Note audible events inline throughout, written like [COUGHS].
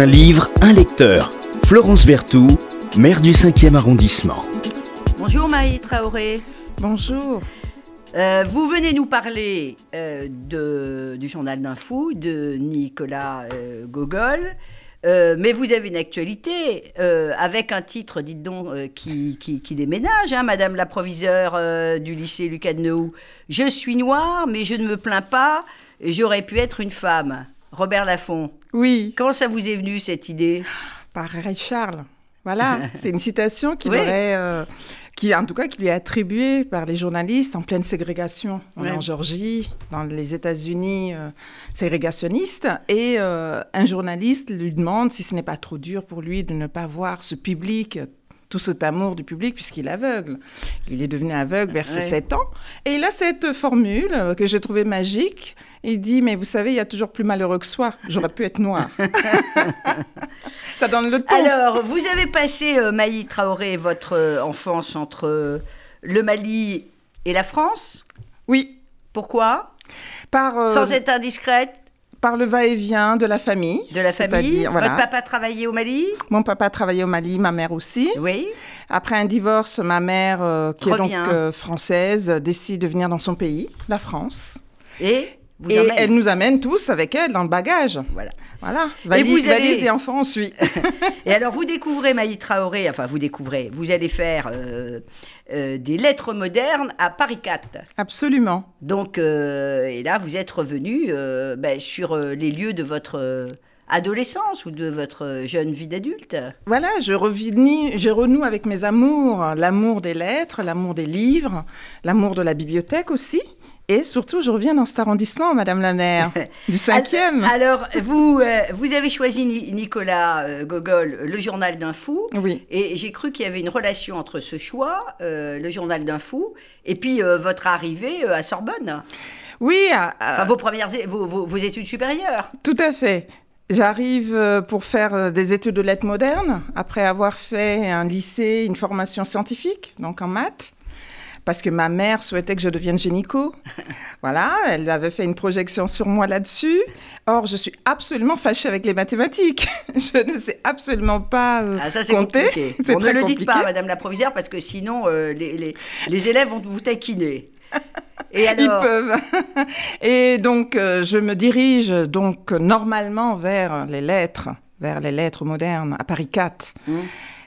Un livre, un lecteur. Florence Berthoud, maire du 5e arrondissement. Bonjour Maï Traoré. Bonjour. Euh, vous venez nous parler euh, de, du journal d'un fou de Nicolas euh, Gogol. Euh, mais vous avez une actualité euh, avec un titre, dites donc, euh, qui, qui, qui déménage, hein, Madame la proviseure euh, du lycée Lucas de. Je suis noire, mais je ne me plains pas. J'aurais pu être une femme. Robert Laffont. Oui, Comment ça vous est venu cette idée? Par Ray Charles. Voilà, [LAUGHS] c'est une citation qui Oui. aurait, euh, qui en tout cas qui lui est attribuée par les journalistes en pleine ségrégation. On est en Georgie, dans les États-Unis euh, ségrégationnistes, et euh, un journaliste lui demande si ce n'est pas trop dur pour lui de ne pas voir ce public. Tout cet amour du public, puisqu'il est aveugle. Il est devenu aveugle vers ses Ouais. 7 ans. Et il a cette formule euh, que j'ai trouvée magique. Il dit Mais vous savez, il y a toujours plus malheureux que soi. J'aurais pu être noir. [LAUGHS] Ça donne le ton. Alors, vous avez passé, euh, Maï Traoré, votre euh, enfance entre euh, le Mali et la France? Oui, Pourquoi? Par, Sans être indiscrète par le va-et-vient de la famille. de la famille. Voilà. Votre papa travaillait au Mali? Mon papa travaillait au Mali, ma mère aussi. Oui. Après un divorce, ma mère, euh, qui Revient. est donc euh, française, décide de venir dans son pays, la France. Et? Vous et emmène. elle nous amène tous avec elle dans le bagage. Voilà. Voilà, Et valise, vous allez- valise et enfants, on suit. [LAUGHS] Et alors, vous découvrez Maï Traoré, enfin, vous découvrez, vous allez faire euh, euh, des lettres modernes à Paris 4. Absolument. Donc, euh, et là, vous êtes revenu ben, sur les lieux de votre adolescence ou de votre jeune vie d'adulte. Voilà, je, revinis, je renoue avec mes amours, l'amour des lettres, l'amour des livres, l'amour de la bibliothèque aussi. Et surtout, je reviens dans cet arrondissement, Madame la maire, [LAUGHS] du cinquième. Alors, vous, euh, vous avez choisi Ni- Nicolas euh, Gogol, Le Journal d'un fou. Oui. Et j'ai cru qu'il y avait une relation entre ce choix, euh, Le Journal d'un fou, et puis votre arrivée à Sorbonne. Oui, Enfin, vos premières, vos, vos- vos études supérieures. tout à fait. J'arrive pour faire des études de lettres modernes, après avoir fait un lycée, une formation scientifique, donc en maths, parce que ma mère souhaitait que je devienne génico. [LAUGHS] Voilà, elle avait fait une projection sur moi là-dessus. Or, je suis absolument fâchée avec les mathématiques. [LAUGHS] je ne sais absolument pas euh, Ah, ça, c'est compter. Bon, [LAUGHS] ne le dites pas, Madame la Provisaire, parce que sinon, euh, les, les- les élèves vont vous taquiner. Et Ils peuvent. Et donc, euh, je me dirige donc normalement vers les lettres, vers les lettres modernes à Paris 4. Mmh.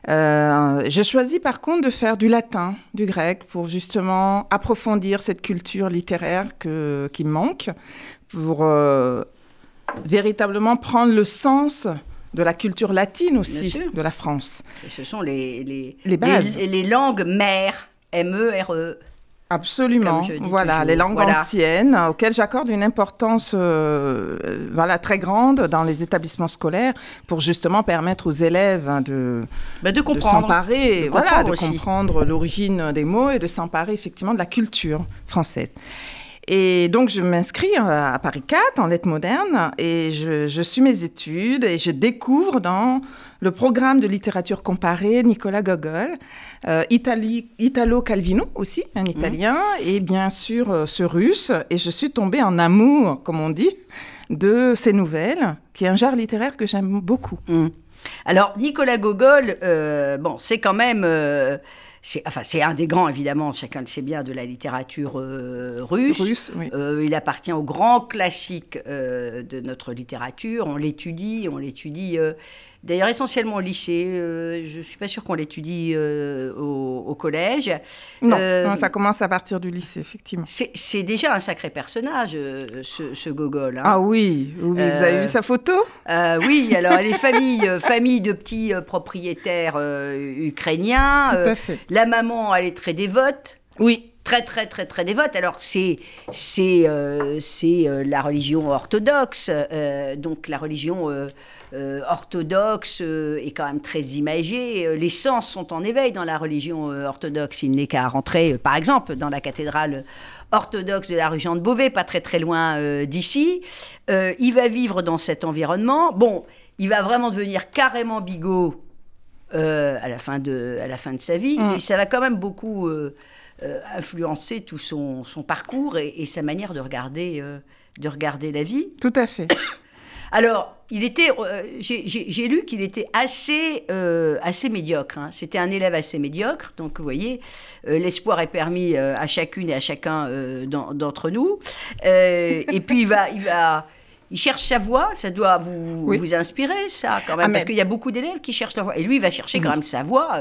Euh, j'ai choisi par contre de faire du latin, du grec, pour justement approfondir cette culture littéraire que, qui me manque, pour euh, véritablement prendre le sens de la culture latine aussi de la France. Et ce sont les, les, Les bases. les, les langues mères, M-E-R-E. Absolument. Comme je dis Voilà, toujours. les langues Voilà. anciennes auxquelles j'accorde une importance euh, euh, voilà, très grande dans les établissements scolaires pour justement permettre aux élèves hein, de, Bah, de de comprendre. s'emparer, De voilà, comprendre de aussi. comprendre l'origine des mots et de s'emparer effectivement de la culture française. Et donc, je m'inscris à Paris 4 en lettres modernes et je, je suis mes études et je découvre dans le programme de littérature comparée Nicolas Gogol, euh, Itali- Italo Calvino aussi, un italien, et bien sûr euh, ce russe. Et je suis tombée en amour, comme on dit, de ces nouvelles, qui est un genre littéraire que j'aime beaucoup. Hum. Alors, Nicolas Gogol, euh, bon, c'est quand même. C'est, enfin, c'est un des grands, évidemment, chacun le sait bien, de la littérature euh, russe. Russe, oui. Euh, il appartient au grand classique euh, de notre littérature. On l'étudie, on l'étudie d'ailleurs essentiellement au lycée. Euh, je ne suis pas sûre qu'on l'étudie euh, au, au collège. Non, Euh, non, ça commence à partir du lycée, effectivement. C'est, déjà un sacré personnage, ce, ce Gogol. hein. Ah oui, oui, vous avez vu sa photo? oui, alors elle est [LAUGHS] famille, famille de petits propriétaires ukrainiens. Tout à fait. la maman, elle est très dévote. Oui. Très, très, très, très dévote. Alors, c'est, c'est, euh, c'est euh, la religion orthodoxe. euh, donc, la religion orthodoxe est quand même très imagée. Les sens sont en éveil dans la religion orthodoxe. Il n'est qu'à rentrer, par exemple, dans la cathédrale orthodoxe de la rue Jean de Beauvais, pas très, très loin d'ici. Il va vivre dans cet environnement. Bon, il va vraiment devenir carrément bigot à, la fin de, à la fin de sa vie. Mm. Et ça va quand même beaucoup influencer tout son, son parcours et, et sa manière de regarder, euh, de regarder la vie. Tout à fait. [COUGHS] Alors, il était, euh, j'ai lu qu'il était assez, euh, assez médiocre. hein. C'était un élève assez médiocre. Donc, vous voyez, euh, l'espoir est permis euh, à chacune et à chacun euh, d'en- d'entre nous. Euh, et puis, il va, il va, il cherche sa voie. Ça doit vous, Oui. vous inspirer, ça, quand même, Ah, parce qu'il y a beaucoup d'élèves qui cherchent leur voie. Et lui, il va chercher quand même sa voie.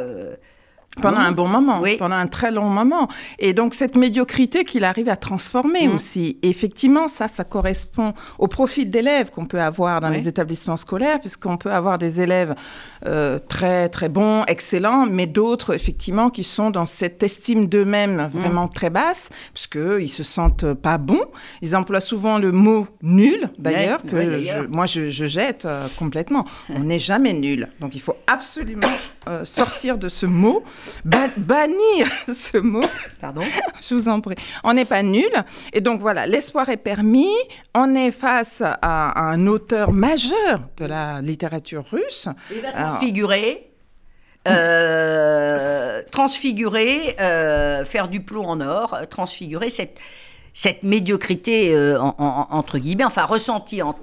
Pendant Oui. un bon moment, Oui. pendant un très long moment. Et donc cette médiocrité qu'il arrive à transformer Mm. aussi. Et effectivement, ça, ça correspond au profil d'élèves qu'on peut avoir dans Oui. les établissements scolaires, puisqu'on peut avoir des élèves euh, très très bons, excellents, mais d'autres effectivement qui sont dans cette estime d'eux-mêmes vraiment très basse, puisque ils se sentent pas bons. Ils emploient souvent le mot nul, d'ailleurs, que je- moi je, je jette euh, complètement. On n'est jamais nul. Donc il faut absolument euh, sortir de ce mot, ba- bannir [LAUGHS] ce mot. Pardon? Je vous en prie. On n'est pas nul. Et donc voilà, l'espoir est permis. On est face à, un auteur majeur de la littérature russe. Il va Alors- transfigurer, [LAUGHS] euh, transfigurer, euh, faire du plomb en or, transfigurer cette, cette médiocrité, euh, en- en- entre guillemets, enfin ressentie en,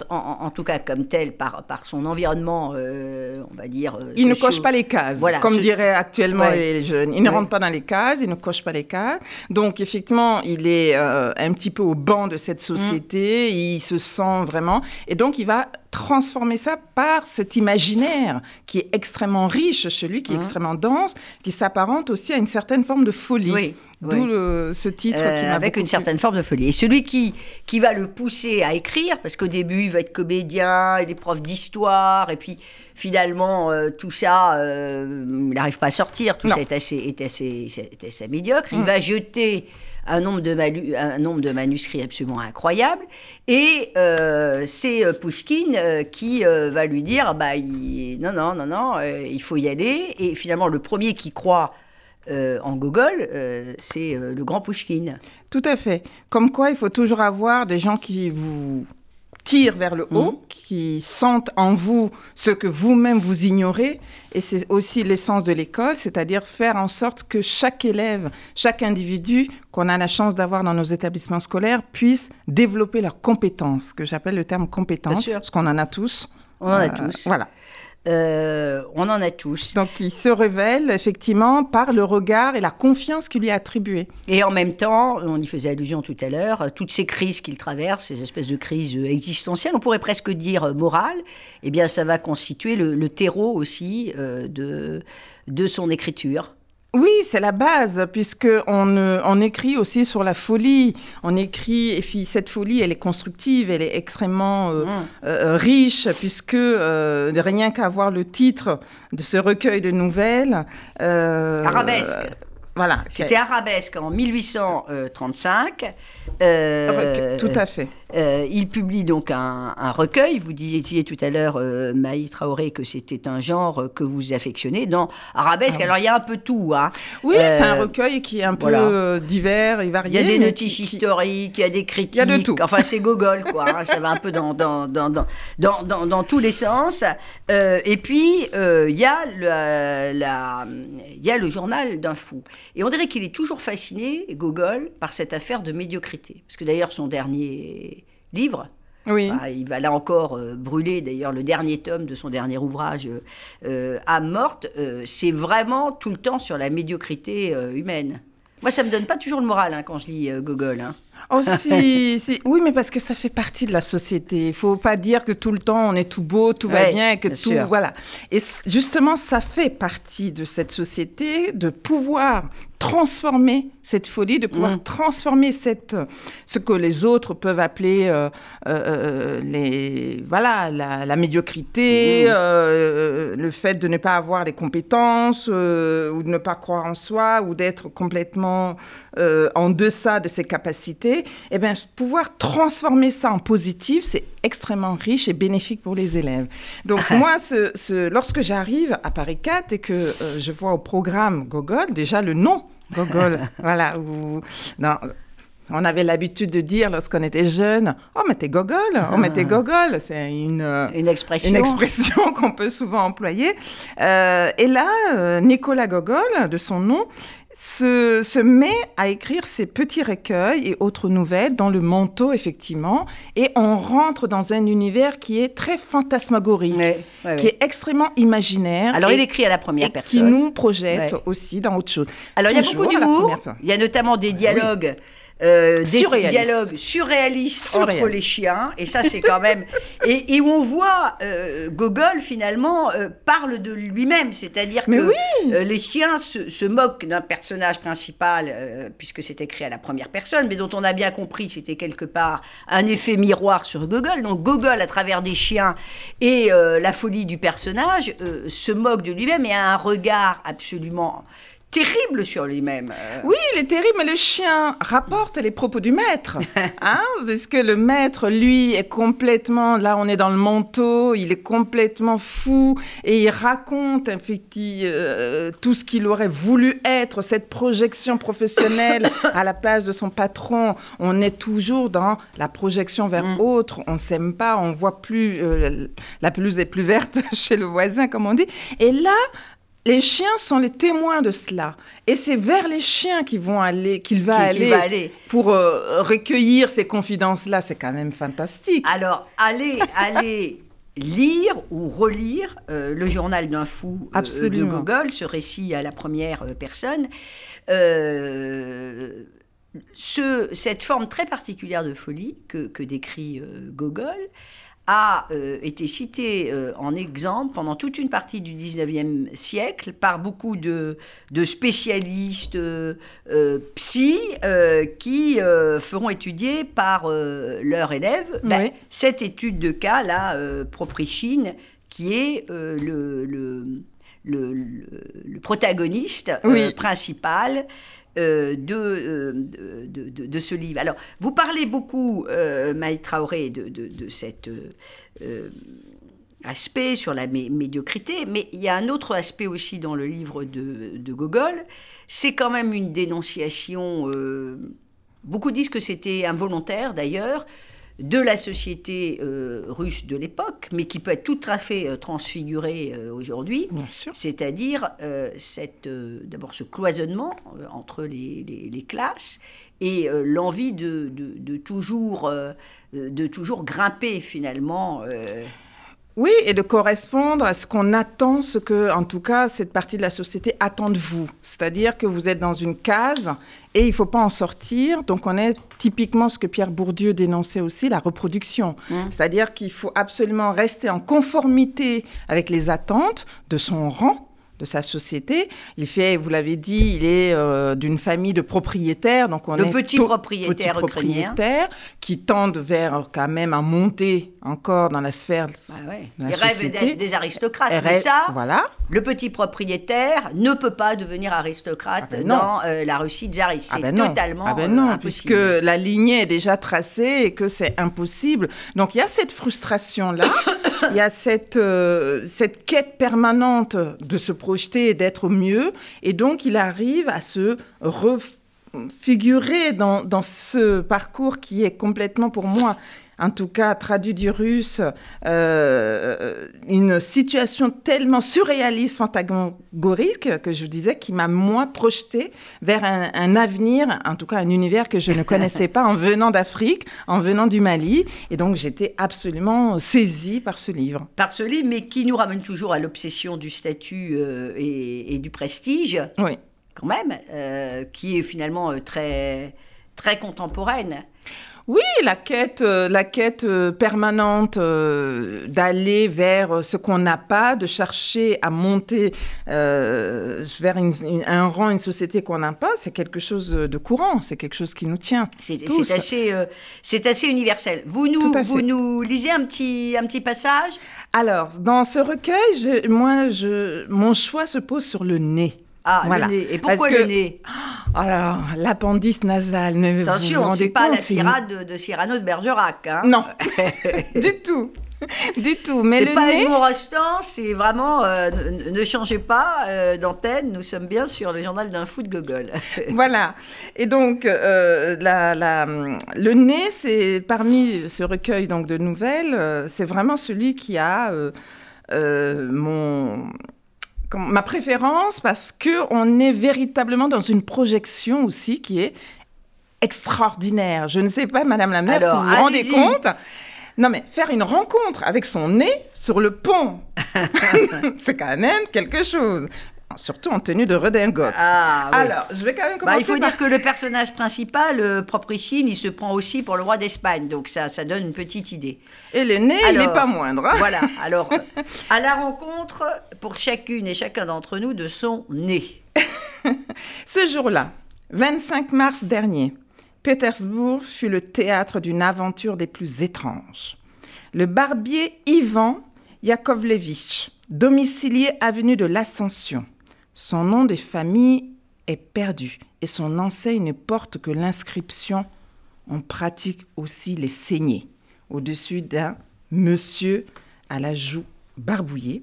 tout cas comme telle par, par son environnement, euh, on va dire. euh, Il ne coche pas les cases, Voilà, comme ce- diraient actuellement Ouais. les jeunes. Il ne Ouais. rentre pas dans les cases, il ne coche pas les cases. Donc, effectivement, il est un petit peu au banc de cette société, il se sent vraiment. Et donc, il va transformer ça par cet imaginaire qui est extrêmement riche chez lui, qui est Mhm. extrêmement dense, qui s'apparente aussi à une certaine forme de folie. Oui, D'où oui. ce titre Euh, qui m'a avec beaucoup une plu. certaine forme de folie. Et celui qui, qui va le pousser à écrire, parce qu'au début, il va être comédien, il est prof d'histoire, et puis finalement, euh, tout ça, euh, il n'arrive pas à sortir, tout Non. ça est assez, est assez, est assez médiocre. Il Mm. va jeter un nombre, de malu- un nombre de manuscrits absolument incroyable, et euh, c'est euh, Pouchkine euh, qui va lui dire, bah, non, non, non, non, il faut y aller, et finalement, le premier qui croit... en Gogol, c'est le grand Pouchkine. Tout à fait. Comme quoi, il faut toujours avoir des gens qui vous tirent vers le haut, Mhm. qui sentent en vous ce que vous-même vous ignorez. Et c'est aussi l'essence de l'école, c'est-à-dire faire en sorte que chaque élève, chaque individu qu'on a la chance d'avoir dans nos établissements scolaires puisse développer leurs compétences, que j'appelle le terme compétence, parce qu'on en a tous. On en a Euh, tous. Voilà. Euh, on en a tous. Donc, il se révèle effectivement par le regard et la confiance qu'il lui est attribuée. Et en même temps, on y faisait allusion tout à l'heure, toutes ces crises qu'il traverse, ces espèces de crises euh, existentielles, on pourrait presque dire euh, morales, eh bien, ça va constituer le, le terreau aussi euh, de, de son écriture. Oui, c'est la base, puisque on, euh, on écrit aussi sur la folie. On écrit, et puis cette folie, elle est constructive, elle est extrêmement euh, Mmh. euh, riche, puisque euh, rien qu'à voir le titre de ce recueil de nouvelles. Arabesque. voilà. C'était Arabesque en 1835. Euh, Tout à fait. Euh, il publie donc un, un recueil. Vous disiez tout à l'heure, euh, Maï Traoré, que c'était un genre que vous affectionnez dans Arabesque. Ah oui. Alors, il y a un peu tout. Hein. Oui, Euh, c'est un recueil qui est un peu voilà. euh, divers et Il varié. y a des notices qui- historiques, il y a des critiques. y a de tout. Enfin, c'est Gogol, quoi. hein. Ça va un peu dans, dans, dans, dans, dans, tous les sens. Et puis, il y, a la- il y a le journal d'un fou. Et on dirait qu'il est toujours fasciné, Gogol, par cette affaire de médiocrité. Parce que d'ailleurs, son dernier livre, Oui. Enfin, il va là encore euh, brûler d'ailleurs le dernier tome de son dernier ouvrage, euh, euh, Âme morte. euh, c'est vraiment tout le temps sur la médiocrité humaine. Moi, ça me donne pas toujours le moral hein, quand je lis Gogol. hein. Si- [LAUGHS] oui, mais parce que ça fait partie de la société. Il faut pas dire que tout le temps on est tout beau, tout va Ouais, bien, que bien tout, sûr. voilà. Et justement, ça fait partie de cette société de pouvoir transformer cette folie, de pouvoir Mm. transformer cette, ce que les autres peuvent appeler euh, euh, euh, les, voilà, la, la médiocrité, Mm. euh, le fait de ne pas avoir les compétences ou de ne pas croire en soi ou d'être complètement en deçà de ses capacités, eh bien, pouvoir transformer ça en positif, c'est extrêmement riche et bénéfique pour les élèves. Donc moi, ce, ce- lorsque j'arrive à Paris 4 et que je vois au programme Gogol, déjà le nom Gogol, [LAUGHS] voilà, où, non, on avait l'habitude de dire lorsqu'on était jeune, oh mais t'es Gogol, oh mais t'es Gogol, c'est une... Une expression. une expression [LAUGHS] qu'on peut souvent employer. Euh, et là, euh, Nicolas Gogol, de son nom, se, se, met à écrire ses petits recueils et autres nouvelles dans le manteau, effectivement, et on rentre dans un univers qui est très fantasmagorique, Ouais, ouais, qui ouais. est extrêmement imaginaire. Alors, et, il écrit à la première et personne. qui nous projette aussi dans autre chose. Alors, il y a beaucoup d'humour. Il y a notamment des dialogues. Euh, des dialogues surréalistes entre les chiens et ça c'est quand même [LAUGHS] et, et où on voit euh, Gogol finalement euh, parle de lui-même c'est-à-dire que oui. les chiens se, se moquent d'un personnage principal puisque c'est écrit à la première personne mais dont on a bien compris c'était quelque part un effet miroir sur Gogol. Donc Gogol à travers des chiens et la folie du personnage se moque de lui-même et a un regard absolument terrible sur lui-même Euh, Oui, il est terrible, mais le chien rapporte les propos du maître. [LAUGHS] Hein, parce que le maître, lui, est complètement. Là, on est dans le manteau, il est complètement fou et il raconte un petit. euh, tout ce qu'il aurait voulu être, cette projection professionnelle [LAUGHS] à la place de son patron. On est toujours dans la projection vers Mm. autre. On s'aime pas, on voit plus. euh, la pelouse est plus verte [LAUGHS] chez le voisin, comme on dit. Et là, les chiens sont les témoins de cela. Et c'est vers les chiens qu'ils vont aller, qu'il va, aller va aller. pour euh, recueillir ces confidences-là. C'est quand même fantastique. Alors, allez, [LAUGHS] allez lire ou relire euh, le journal d'un fou euh, de. Gogol, ce récit à la première personne. Ce- cette forme très particulière de folie que, que décrit Gogol a euh, été citée euh, en exemple pendant toute une partie du 19e siècle par beaucoup de, de spécialistes euh, psy qui feront étudier par leurs élèves ben, cette étude de cas, là, Proprichine, qui est le, le, le- le- le protagoniste Oui. principal de, euh, de, de- ce livre. Alors, vous parlez beaucoup, euh, Maï Traoré, de, cet euh, euh, aspect sur la mé- médiocrité, mais il y a un autre aspect aussi dans le livre de, Gogol, c'est quand même une dénonciation, euh, beaucoup disent que c'était involontaire d'ailleurs, de la société euh, russe de l'époque, mais qui peut être tout à fait euh, transfigurée euh, aujourd'hui. C'est-à-dire euh, cette, d'abord ce cloisonnement entre les, les- les classes et l'envie de, de- de toujours, de toujours grimper finalement. Oui, et de correspondre à ce qu'on attend, ce que, en tout cas, cette partie de la société attend de vous. C'est-à-dire que vous êtes dans une case et il ne faut pas en sortir. Donc, on est typiquement ce que Pierre Bourdieu dénonçait aussi, la reproduction. Mm. C'est-à-dire qu'il faut absolument rester en conformité avec les attentes de son rang de sa société. Il fait, vous l'avez dit, il est euh, d'une famille de propriétaires, donc on De est petits propriétaires petits propriétaires qui tendent vers euh, quand même à monter encore dans la sphère bah ouais, La ils rêvent d'être des aristocrates. Mais ça, voilà. le petit propriétaire ne peut pas devenir aristocrate Ah ben dans euh, la Russie tsariste. Ah ben totalement Ah ben euh, non, impossible. puisque la lignée est déjà tracée et que c'est impossible. Donc il y a cette frustration-là, [COUGHS] il y a cette, euh, cette quête permanente de se projeter et d'être mieux. Et donc il arrive à se refigurer dans, dans ce parcours qui est complètement pour moi en tout cas traduit du russe, euh, une situation tellement surréaliste, fantasmagorique, que je vous disais, qui m'a, moi, projeté vers un, un avenir, en tout cas un univers que je ne [LAUGHS] connaissais pas en venant d'Afrique, en venant du Mali. Et donc, j'étais absolument saisie par ce livre. Par ce livre, mais qui nous ramène toujours à l'obsession du statut euh, et, et du prestige. Oui. quand même, euh, qui est finalement euh, très, très contemporaine. Oui, la quête, euh, la quête euh, permanente euh, d'aller vers ce qu'on n'a pas, de chercher à monter euh, vers une- une- un rang, une société qu'on n'a pas, c'est quelque chose de courant, c'est quelque chose qui nous tient. C'est assez, euh, c'est assez universel. Vous nous, vous nous lisez un petit, un petit passage? Alors, dans ce recueil, je- moi, je, mon choix se pose sur le nez. Ah, Voilà. le nez. Et pourquoi Parce que- le nez? Alors, l'appendice nasal, ne vous vous Attention, rendez pas compte la tirade de, de Cyrano de Bergerac. Hein. Non, [LAUGHS] du tout, du tout. Mais le pas nez, rostand, c'est vraiment euh, ne, ne changez pas euh, d'antenne, nous sommes bien sur le journal d'un fou de Gogol. [LAUGHS] Voilà. Et donc, euh, la- la- le nez, c'est parmi ce recueil donc, de nouvelles, c'est vraiment celui qui a mon ma préférence parce que on est véritablement dans une projection aussi qui est extraordinaire. Je ne sais pas, Madame la maire, si vous vous rendez compte. Non, mais faire une rencontre avec son nez sur le pont, [LAUGHS] [LAUGHS] c'est quand même quelque chose surtout en tenue de redingote. Ah, Alors, je vais quand même commencer. Bah, il faut dire que le personnage principal, euh, Proprichine, il se prend aussi pour le roi d'Espagne, donc ça, ça donne une petite idée. Et le nez, il n'est pas moindre. Hein. voilà. [LAUGHS] Alors, à la rencontre, pour chacune et chacun d'entre nous, de son nez. [LAUGHS] Ce jour-là, 25 mars dernier, Pétersbourg fut le théâtre d'une aventure des plus étranges. Le barbier Ivan Yakovlevitch, domicilié avenue de l'Ascension, son nom de famille est perdu et son enseigne ne porte que l'inscription On pratique aussi les saignées au-dessus d'un monsieur à la joue barbouillée.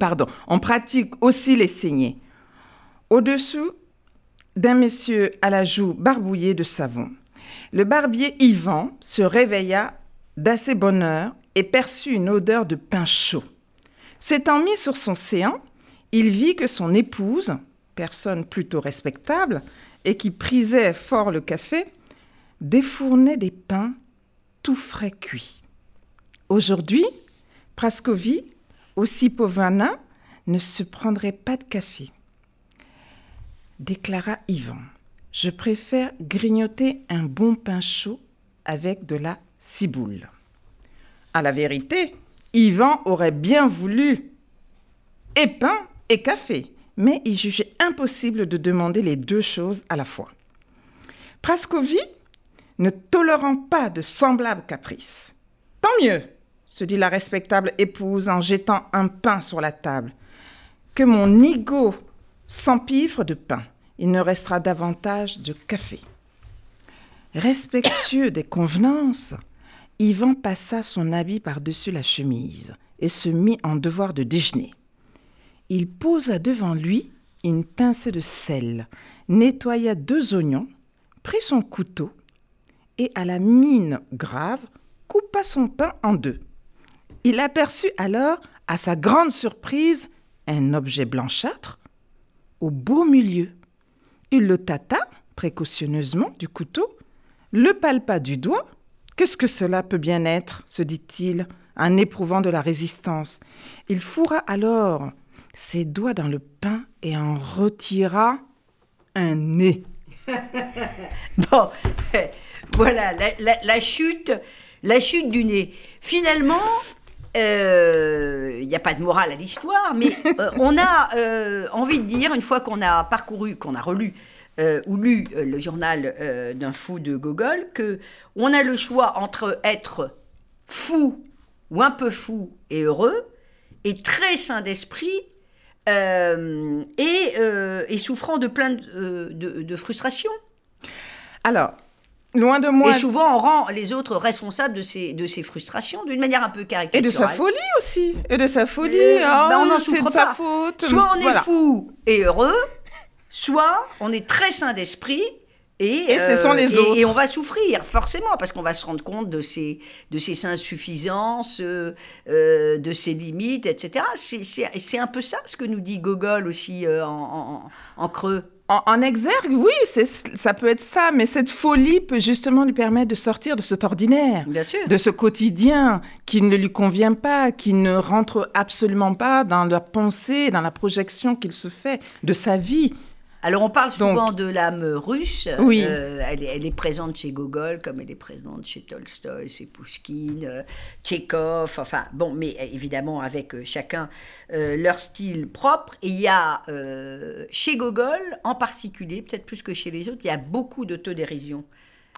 Pardon, on pratique aussi les saignées au-dessous d'un monsieur à la joue barbouillée de savon. Le barbier Ivan se réveilla d'assez bonne heure et perçut une odeur de pain chaud. S'étant mis sur son séant, il vit que son épouse, personne plutôt respectable et qui prisait fort le café, défournait des pains tout frais cuits. Aujourd'hui, Praskovie, aussi Povana, ne se prendrait pas de café. Déclara Ivan. Je préfère grignoter un bon pain chaud avec de la ciboule. À la vérité, Ivan aurait bien voulu et pain café, mais il jugeait impossible de demander les deux choses à la fois. Praskovie, ne tolérant pas de semblables caprices. Tant mieux, se dit la respectable épouse en jetant un pain sur la table, que mon nigo s'empiffre de pain. Il ne restera davantage de café. Respectueux des convenances, Yvan passa son habit par-dessus la chemise et se mit en devoir de déjeuner il posa devant lui une pincée de sel, nettoya deux oignons, prit son couteau et, à la mine grave, coupa son pain en deux. Il aperçut alors, à sa grande surprise, un objet blanchâtre au beau milieu. Il le tâta précautionneusement du couteau, le palpa du doigt. Qu'est-ce que cela peut bien être? se dit-il, en éprouvant de la résistance. Il fourra alors ses doigts dans le pain et en retira un nez. [LAUGHS] bon, [LAUGHS] voilà, la, chute, la chute du nez. Finalement, il euh, n'y a pas de morale à l'histoire, mais [LAUGHS] euh, on a euh, envie de dire, une fois qu'on a parcouru, qu'on a relu ou lu le journal d'un fou de Gogol, que on a le choix entre être fou ou un peu fou et heureux, et très sain d'esprit euh, euh, et, souffrant de plein de, euh, de, frustration. Alors, loin de moi. Et souvent, on rend les autres responsables de ces, de ces frustrations d'une manière un peu caricaturale. Et de sa folie aussi. Et de sa folie. Oh, ben, on n'en souffre pas. Sa faute. Soit on est fou et heureux, soit on est très sain d'esprit et, ce sont les autres. Et, on va souffrir, forcément, parce qu'on va se rendre compte de ses, de ses insuffisances, euh, euh, de ses limites, etc. C'est un peu ça ce que nous dit Gogol aussi euh, en, en, creux. En, exergue, oui, ça peut être ça, mais cette folie peut justement lui permettre de sortir de cet ordinaire, de ce quotidien qui ne lui convient pas, qui ne rentre absolument pas dans la pensée, dans la projection qu'il se fait de sa vie. Alors on parle souvent de l'âme russe. Oui. Euh, elle, est, présente chez Gogol comme elle est présente chez Tolstoï, chez Pouchkine, euh, Tchekhov. Enfin bon, mais évidemment avec euh, chacun leur style propre. Et il y a chez Gogol en particulier, peut-être plus que chez les autres, il y a beaucoup d'autodérision.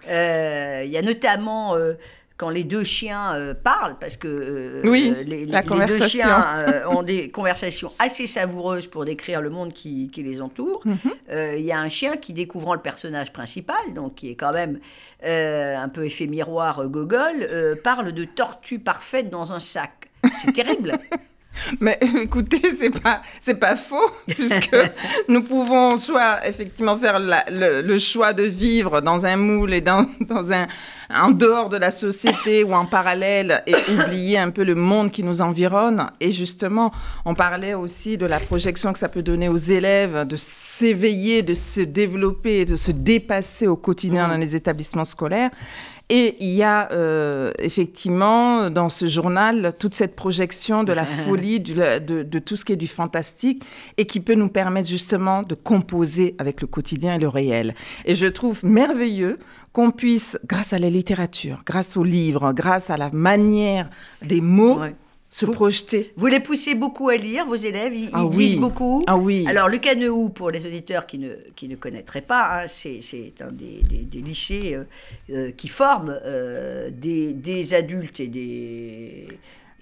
il y a notamment quand les deux chiens euh, parlent, parce que euh, oui, euh, les, deux chiens [LAUGHS] ont des conversations assez savoureuses pour décrire le monde qui, les entoure. Mhm. Il y a un chien qui, découvrant le personnage principal, donc qui est quand même un peu effet miroir Gogol, parle de tortue parfaite dans un sac. C'est terrible. [LAUGHS] Mais [LAUGHS] écoutez, c'est pas c'est pas faux [LAUGHS] puisque nous pouvons soit effectivement faire le, choix de vivre dans un moule et dans, [LAUGHS] dans un en dehors de la société ou en parallèle et oublier un peu le monde qui nous environne. Et justement, on parlait aussi de la projection que ça peut donner aux élèves de s'éveiller, de se développer, de se dépasser au quotidien mmh. dans les établissements scolaires. Et il y a euh, effectivement dans ce journal toute cette projection de la [LAUGHS] folie, de, tout ce qui est du fantastique et qui peut nous permettre justement de composer avec le quotidien et le réel. Et je trouve merveilleux qu'on puisse, grâce à la littérature, grâce aux livres, grâce à la manière des mots, se projeter. Vous les poussez beaucoup à lire, vos élèves Ils, ah lisent beaucoup Ah oui. Alors, le Caneou, pour les auditeurs qui ne, qui ne connaîtraient pas, hein, c'est un des, des, lycées euh, euh, qui forment euh, des, des, adultes et des,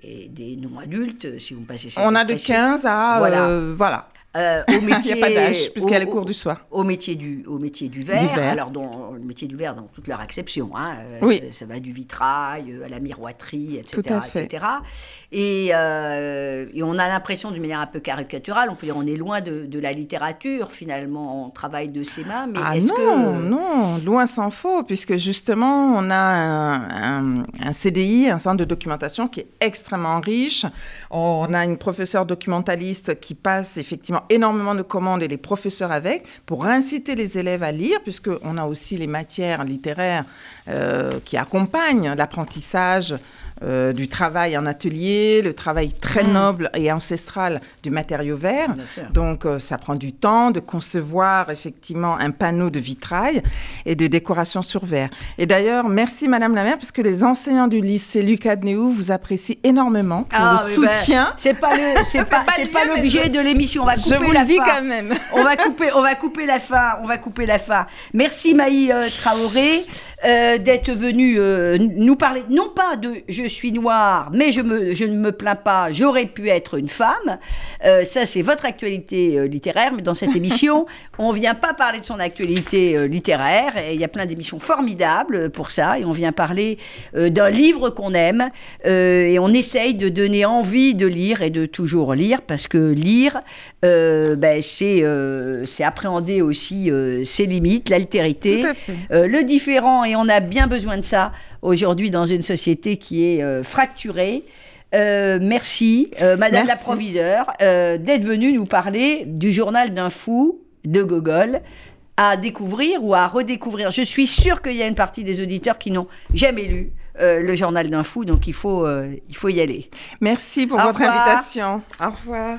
et des non-adultes, si vous me passez cette On a de 15 à... Voilà. voilà. Euh, au métier, [LAUGHS] Il n'y a pas d'âge, puisqu'il y a les cours du soir. Au métier du, au métier du verre, alors dans, le métier du verre dans toute leur acception. Hein, euh, oui. ça, va du vitrail euh, à la miroiterie, etc. Tout à fait. etc. Et, et, on a l'impression, d'une manière un peu caricaturale, on peut dire on est loin de, de la littérature, finalement, on travaille de ses mains. Mais ah est-ce non, que... non, loin s'en faut, puisque justement, on a un, un, un, CDI, un centre de documentation qui est extrêmement riche. On a une professeure documentaliste qui passe effectivement énormément de commandes et les professeurs avec pour inciter les élèves à lire, puisqu'on a aussi les matières littéraires euh, qui accompagnent l'apprentissage euh, du travail en atelier, le travail très mmh. noble et ancestral du matériau vert. Donc euh, ça prend du temps de concevoir effectivement un panneau de vitrail et de décoration sur verre. Et d'ailleurs, merci Madame la maire, puisque les enseignants du lycée Lucas de Néou vous apprécient énormément pour ah, le ben, soutien. c'est pas le, [LAUGHS] c'est pas, pas l'objet de l'émission. On va couper je vous la le dis fin. quand même. on va couper, on va couper la fin. On va couper la fin. Merci Maï euh, Traoré d'être venu nous parler, non pas de je suis noire, mais je, me, je ne me plains pas, j'aurais pu être une femme. Euh, ça, c'est votre actualité euh, littéraire, mais dans cette émission, [LAUGHS] on ne vient pas parler de son actualité euh, littéraire. Et il y a plein d'émissions formidables pour ça, et on vient parler d'un livre qu'on aime, et on essaye de donner envie de lire et de toujours lire, parce que lire, ben, c'est c'est appréhender aussi ses limites, l'altérité, le différent, et on a bien besoin de ça aujourd'hui dans une société qui est euh, fracturée. Euh, merci, euh, Madame la proviseure, d'être venue nous parler du journal d'un fou de Gogol à découvrir ou à redécouvrir. Je suis sûre qu'il y a une partie des auditeurs qui n'ont jamais lu le journal d'un fou, donc il faut, il faut y aller. Merci pour votre invitation. Au revoir.